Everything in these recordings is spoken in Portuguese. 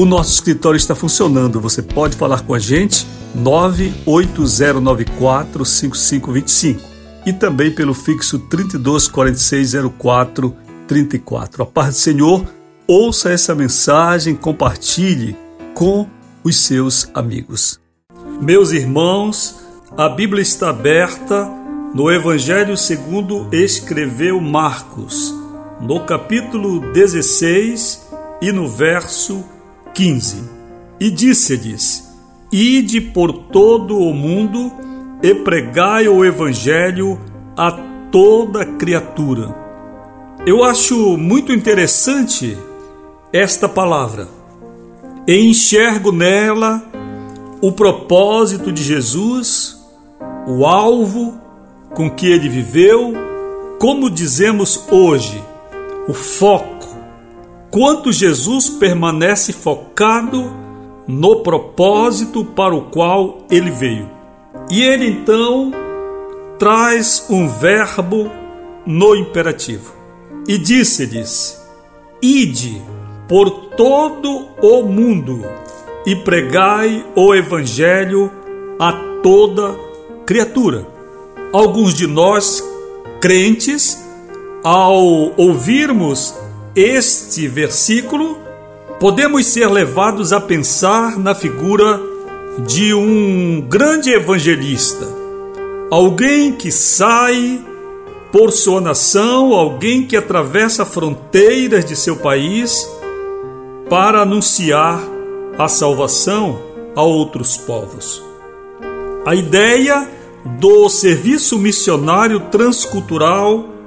O nosso escritório está funcionando. Você pode falar com a gente 980945525 e também pelo fixo 32460434. A paz do Senhor, ouça essa mensagem, compartilhe com os seus amigos. Meus irmãos, a Bíblia está aberta no Evangelho segundo escreveu Marcos, no capítulo 16 e no verso 15. E disse-lhes: Ide por todo o mundo e pregai o evangelho a toda criatura. Eu acho muito interessante esta palavra. Enxergo nela o propósito de Jesus, o alvo com que ele viveu, como dizemos hoje, o foco quanto Jesus permanece focado no propósito para o qual ele veio. E ele então traz um verbo no imperativo. E disse-lhes: Ide por todo o mundo e pregai o evangelho a toda criatura. Alguns de nós, crentes, ao ouvirmos este versículo, podemos ser levados a pensar na figura de um grande evangelista, alguém que sai por sua nação, alguém que atravessa fronteiras de seu país para anunciar a salvação a outros povos. A ideia do serviço missionário transcultural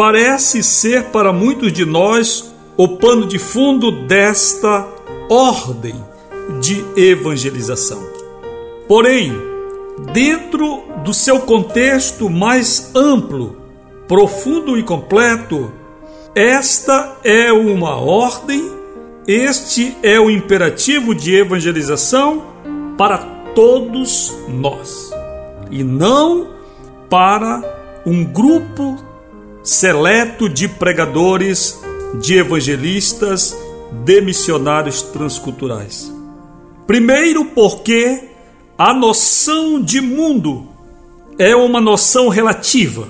parece ser para muitos de nós o pano de fundo desta ordem de evangelização. Porém, dentro do seu contexto mais amplo, profundo e completo, esta é uma ordem, este é o imperativo de evangelização para todos nós e não para um grupo seleto de pregadores, de evangelistas, de missionários transculturais. Primeiro, porque a noção de mundo é uma noção relativa.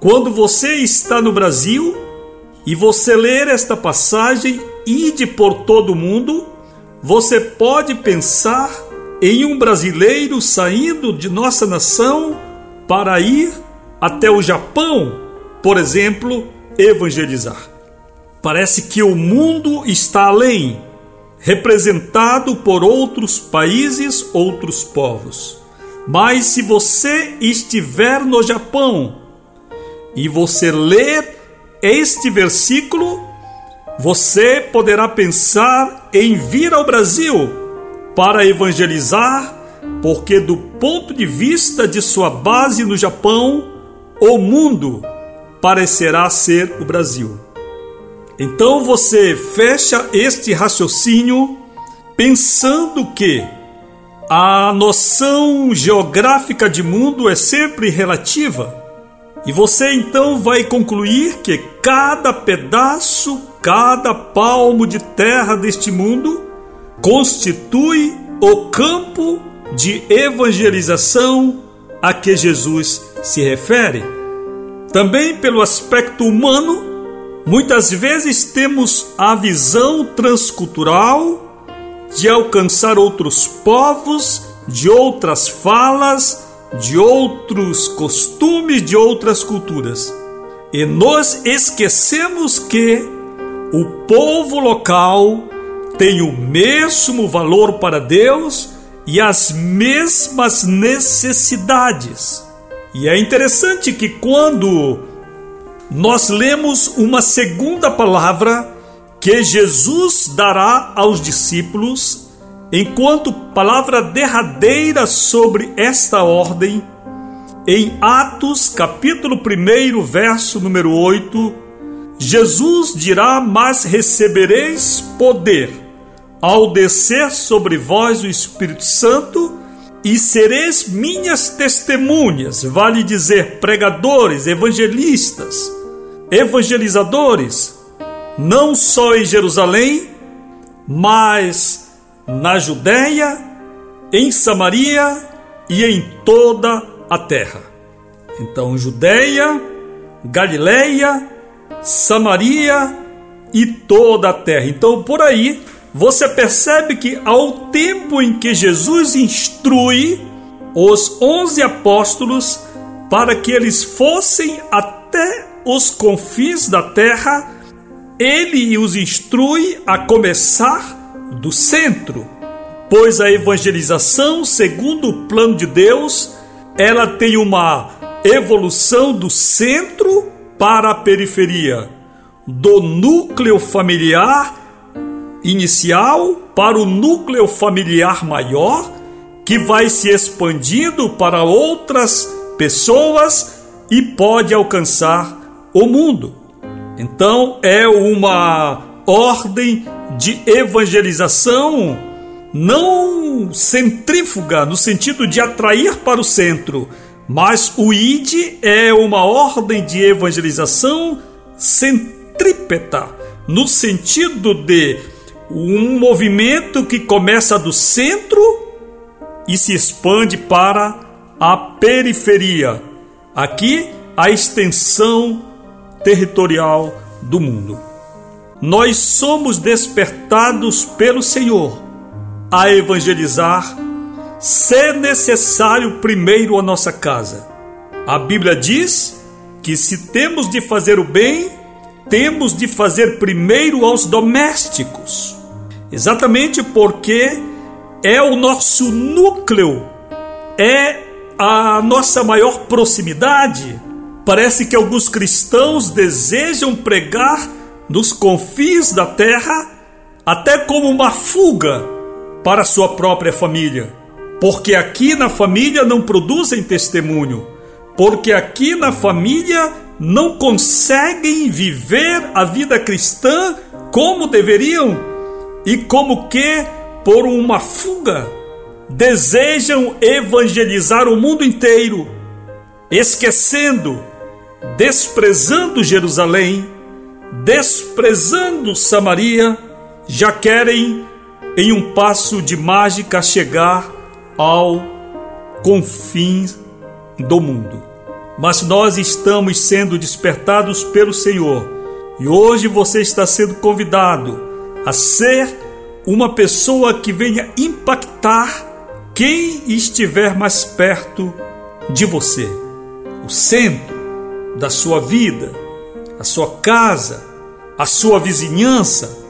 Quando você está no Brasil e você ler esta passagem, ide por todo o mundo, você pode pensar em um brasileiro saindo de nossa nação para ir até o Japão por exemplo, evangelizar. Parece que o mundo está além, representado por outros países, outros povos. Mas se você estiver no Japão e você ler este versículo, você poderá pensar em vir ao Brasil para evangelizar, porque, do ponto de vista de sua base no Japão, o mundo parecerá ser o Brasil. Então você fecha este raciocínio pensando que a noção geográfica de mundo é sempre relativa. E você então vai concluir que cada pedaço, cada palmo de terra deste mundo constitui o campo de evangelização a que Jesus se refere. Também pelo aspecto humano, muitas vezes temos a visão transcultural de alcançar outros povos, de outras falas, de outros costumes, de outras culturas. E nós esquecemos que o povo local tem o mesmo valor para Deus e as mesmas necessidades. E é interessante que quando nós lemos uma segunda palavra que Jesus dará aos discípulos, enquanto palavra derradeira sobre esta ordem, em Atos, capítulo 1, verso número 8, Jesus dirá: Mas recebereis poder ao descer sobre vós o Espírito Santo, e sereis minhas testemunhas, vale dizer, pregadores, evangelistas, evangelizadores, não só em Jerusalém, mas na Judéia, em Samaria e em toda a terra. Então, Judéia, Galileia, Samaria e toda a terra. Então, por aí, você percebe que ao tempo em que Jesus instrui os onze apóstolos para que eles fossem até os confins da terra, ele os instrui a começar do centro, pois a evangelização, segundo o plano de Deus, ela tem uma evolução do centro para a periferia, do núcleo familiar inicial para o núcleo familiar maior, que vai se expandindo para outras pessoas e pode alcançar o mundo. Então é uma ordem de evangelização não centrífuga no sentido de atrair para o centro, mas o ID é uma ordem de evangelização centrípeta, no sentido de um movimento que começa do centro e se expande para a periferia. Aqui, a extensão territorial do mundo. Nós somos despertados pelo Senhor a evangelizar, se necessário, primeiro a nossa casa. A Bíblia diz que se temos de fazer o bem, temos de fazer primeiro aos domésticos, exatamente porque é o nosso núcleo, é a nossa maior proximidade. Parece que alguns cristãos desejam pregar nos confins da terra, até como uma fuga para sua própria família, porque aqui na família não produzem testemunho, porque aqui na família não conseguem viver a vida cristã como deveriam e como que por uma fuga desejam evangelizar o mundo inteiro, esquecendo, desprezando Jerusalém, desprezando Samaria, já querem em um passo de mágica chegar ao confins do mundo mas nós estamos sendo despertados pelo Senhor. E hoje você está sendo convidado a ser uma pessoa que venha impactar quem estiver mais perto de você. O centro da sua vida, a sua casa, a sua vizinhança,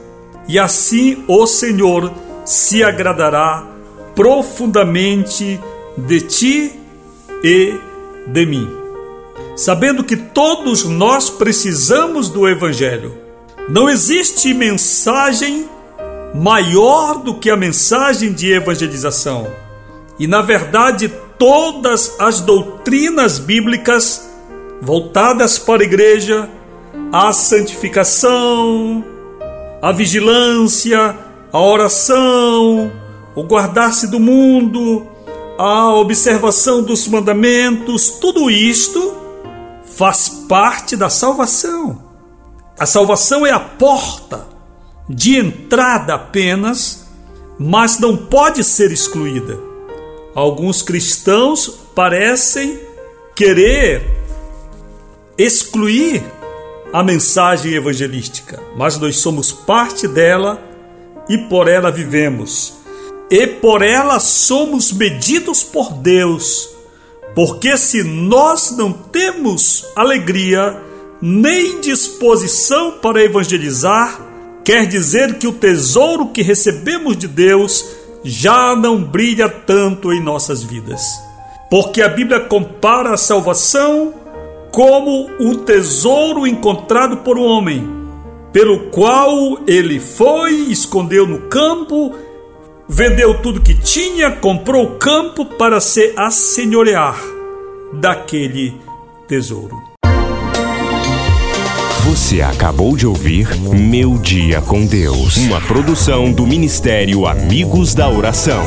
e assim o Senhor se agradará profundamente de ti e de mim sabendo que todos nós precisamos do Evangelho. Não existe mensagem maior do que a mensagem de evangelização. E, na verdade, todas as doutrinas bíblicas voltadas para a igreja, a santificação, a vigilância, a oração, o guardar-se do mundo, a observação dos mandamentos, tudo isto faz parte da salvação. A salvação é a porta de entrada apenas, mas não pode ser excluída. Alguns cristãos parecem querer excluir a mensagem evangelística, mas nós somos parte dela e por ela vivemos. E por ela somos medidos por Deus porque se nós não temos alegria nem disposição para evangelizar, quer dizer que o tesouro que recebemos de Deus já não brilha tanto em nossas vidas. Porque a Bíblia compara a salvação como um tesouro encontrado por um homem, pelo qual ele foi, escondeu no campo, vendeu tudo que tinha, comprou o campo para se assenhorear daquele tesouro. Você acabou de ouvir Meu Dia com Deus, uma produção do Ministério Amigos da Oração.